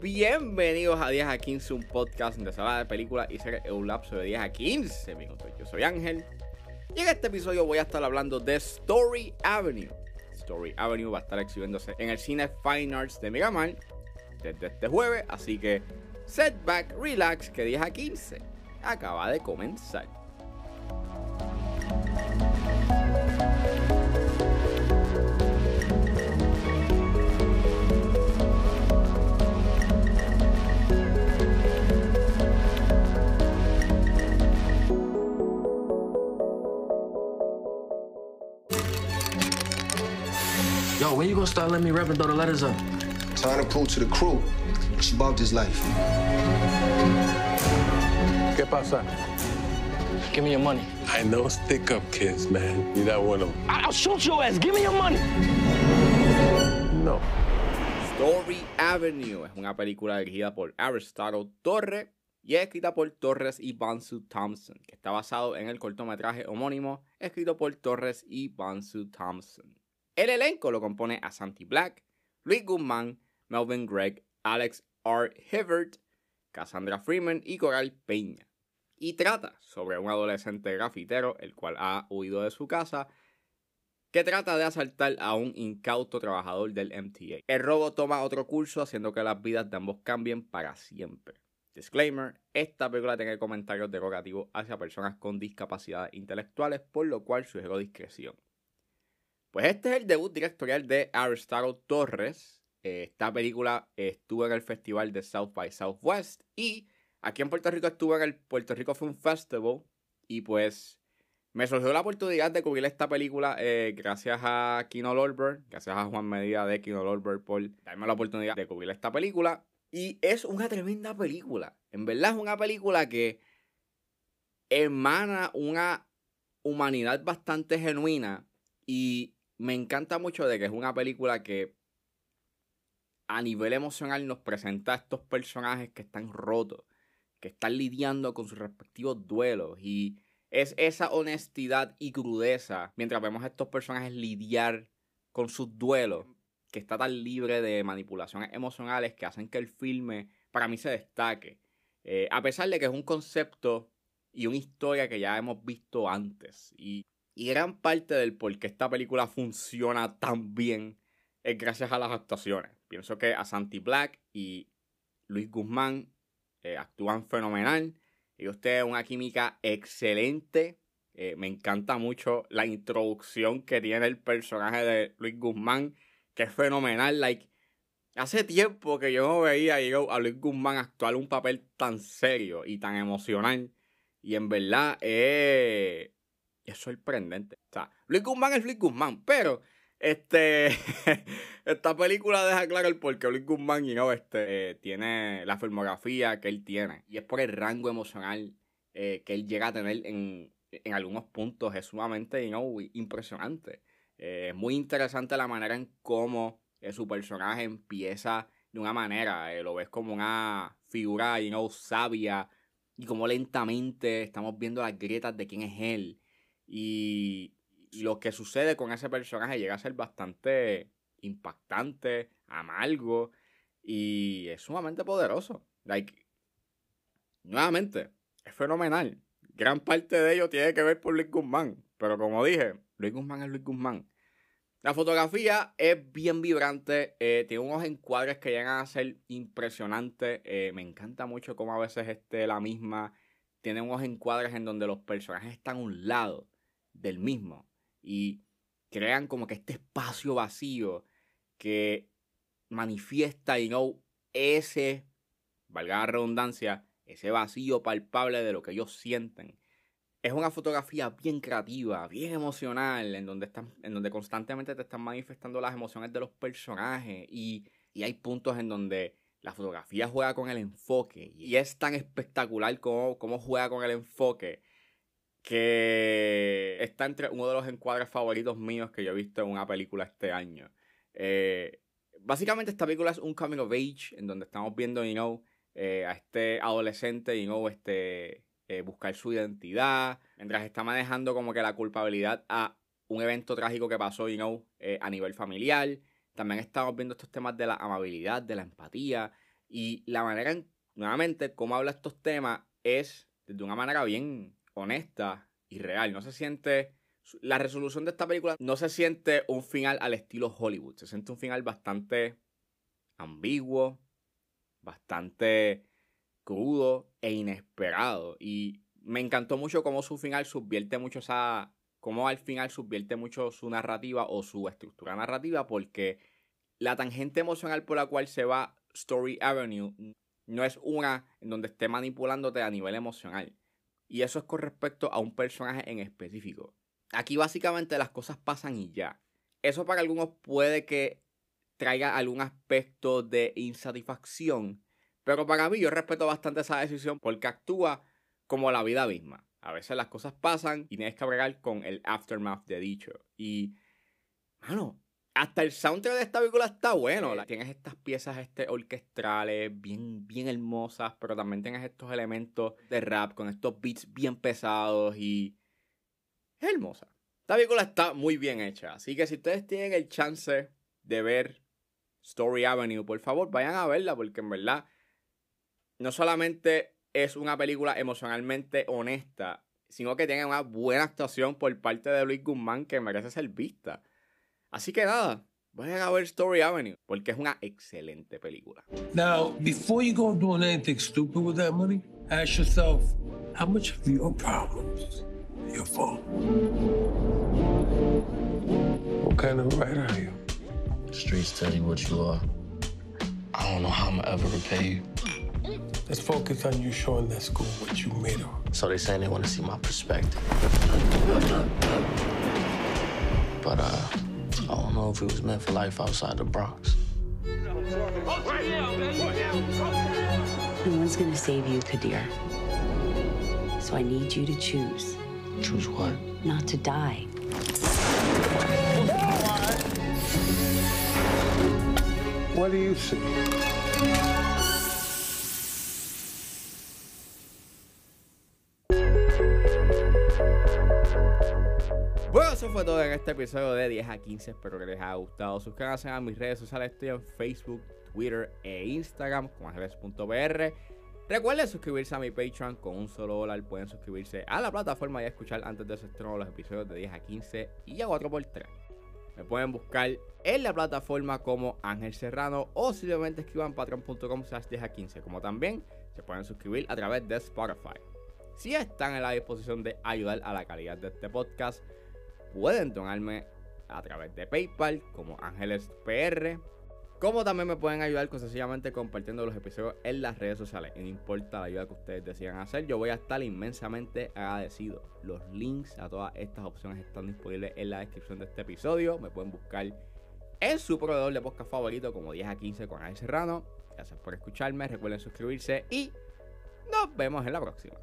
bienvenidos a 10 a 15, un podcast donde se habla de películas y series en un lapso de 10 a 15 minutos. Yo soy Ángel y en este episodio voy a estar hablando de Story Avenue. Story Avenue va a estar exhibiéndose en el cine Fine Arts de Miramar desde este jueves, así que setback, relax, que 10 a 15 acaba de comenzar. Start letting me rep and throw the letters up? Time to pull to the crew. She about this life. ¿Qué pasa? Give me your money. I know stick up kids, man. You're not one of them. I'll shoot your ass. Give me your money. No. Story Avenue es una película dirigida por Aristotle Torre y es escrita por Torres y Bansu Thompson, que está basado en el cortometraje homónimo escrito por Torres y Bansu Thompson. El elenco lo compone a Santi Black, Luis Guzmán, Melvin Gregg, Alex R. Hibbert, Cassandra Freeman y Coral Peña. Y trata sobre un adolescente grafitero el cual ha huido de su casa que trata de asaltar a un incauto trabajador del MTA. El robo toma otro curso haciendo que las vidas de ambos cambien para siempre. Disclaimer, esta película tiene comentarios derogativos hacia personas con discapacidades intelectuales, por lo cual sugiero discreción. Pues este es el debut directorial de Aristotle Torres. Eh, esta película estuvo en el festival de South by Southwest y aquí en Puerto Rico estuvo en el Puerto Rico Film Festival y pues me surgió la oportunidad de cubrir esta película eh, gracias a Kino Lorber, gracias a Juan Medida de Kino Lorber por darme la oportunidad de cubrir esta película. Y es una tremenda película. En verdad es una película que emana una humanidad bastante genuina y me encanta mucho de que es una película que a nivel emocional nos presenta a estos personajes que están rotos, que están lidiando con sus respectivos duelos y es esa honestidad y crudeza mientras vemos a estos personajes lidiar con sus duelos, que está tan libre de manipulaciones emocionales que hacen que el filme para mí se destaque. Eh, a pesar de que es un concepto y una historia que ya hemos visto antes. Y, y gran parte del por qué esta película funciona tan bien es gracias a las actuaciones. Pienso que a Santi Black y Luis Guzmán eh, actúan fenomenal. Ellos tienen una química excelente. Eh, me encanta mucho la introducción que tiene el personaje de Luis Guzmán, que es fenomenal. Like, hace tiempo que yo no veía a Luis Guzmán actuar un papel tan serio y tan emocional. Y en verdad es, es sorprendente. O sea, Luis Guzmán es Luis Guzmán, pero este, esta película deja claro el por qué Luis Guzmán you know, este, eh, tiene la filmografía que él tiene. Y es por el rango emocional eh, que él llega a tener en, en algunos puntos. Es sumamente you know, impresionante. Eh, es muy interesante la manera en cómo su personaje empieza de una manera. lo ves como una figura you know, sabia. Y como lentamente estamos viendo las grietas de quién es él. Y, lo que sucede con ese personaje llega a ser bastante impactante, amargo y es sumamente poderoso. Like, nuevamente, es fenomenal. Gran parte de ello tiene que ver por Luis Guzmán, pero como dije, Luis Guzmán es Luis Guzmán. La fotografía es bien vibrante, eh, tiene unos encuadres que llegan a ser impresionantes. Eh, me encanta mucho cómo a veces este, la misma tiene unos encuadres en donde los personajes están a un lado del mismo y crean como que este espacio vacío que manifiesta, y no ese, valga la redundancia, ese vacío palpable de lo que ellos sienten. Es una fotografía bien creativa, bien emocional, en donde, están, en donde constantemente te están manifestando las emociones de los personajes y, y hay puntos en donde la fotografía juega con el enfoque y es tan espectacular como, como juega con el enfoque que está entre uno de los encuadres favoritos míos que yo he visto en una película este año. Eh, básicamente esta película es un coming of age en donde estamos viendo, you know, eh, a este adolescente, you know, este, eh, buscar su identidad, mientras está manejando como que la culpabilidad a un evento trágico que pasó, you know, a nivel familiar. También estamos viendo estos temas de la amabilidad, de la empatía, Y la manera, en- nuevamente, cómo habla estos temas es de una manera bien honesta y real. No se siente. La resolución de esta película no se siente un final al estilo Hollywood. Se siente un final bastante ambiguo, bastante crudo e inesperado. Y me encantó mucho cómo su final subvierte mucho esa. Cómo al final subvierte mucho su narrativa o su estructura narrativa, porque la tangente emocional por la cual se va Story Avenue no es una en donde esté manipulándote a nivel emocional. Y eso es con respecto a un personaje en específico. Aquí básicamente las cosas pasan y ya. Eso para algunos puede que traiga algún aspecto de insatisfacción. Pero para mí yo respeto bastante esa decisión porque actúa como la vida misma. A veces las cosas pasan y tienes que bregar con el aftermath de dicho. Y, mano, hasta el soundtrack de esta película está bueno. Tienes estas piezas este, orquestrales bien, bien hermosas, pero también tienes estos elementos de rap con estos beats bien pesados y es hermosa. Esta película está muy bien hecha, así que si ustedes tienen el chance de ver Story Avenue, por favor vayan a verla porque en verdad no solamente es una película emocionalmente honesta, sino que tiene una buena actuación por parte de Luis Guzmán que merece ser vista. Así que nada, vayan a ver Story Avenue porque es una excelente película. Now, before you go doing anything stupid with that money, ask yourself how much of your problems are your fault? What kind of writer are you? Streets tell you what you are. I don't know how I'm gonna ever repay you. Let's focus on you showing that school what you made of. So they saying they want to see my perspective. But uh, know if it was meant for life outside the Bronx. No one's gonna save you, Kadir. So I need you to choose Choose what? not to die. What do you see? Todo en este episodio de 10 a 15. Espero que les haya gustado. Suscríbanse a mis redes sociales. Estoy en Facebook, Twitter e Instagram como ángeles.br. Recuerden suscribirse a mi Patreon con un solo dólar. Pueden suscribirse a la plataforma y escuchar antes de su estreno los episodios de 10 a 15 y a 4x3. Me pueden buscar en la plataforma como Ángel Serrano o simplemente escriban patreon.com slash 10 a 15. Como también se pueden suscribir a través de Spotify. Si están en la disposición de ayudar a la calidad de este podcast, pueden donarme a través de PayPal como Ángeles PR. Como también me pueden ayudar con sencillamente compartiendo los episodios en las redes sociales. No importa la ayuda que ustedes decidan hacer, yo voy a estar inmensamente agradecido. Los links a todas estas opciones están disponibles en la descripción de este episodio. Me pueden buscar en su proveedor de podcast favorito como 10 a 15 con Ángel Serrano. Gracias por escucharme. Recuerden suscribirse y nos vemos en la próxima.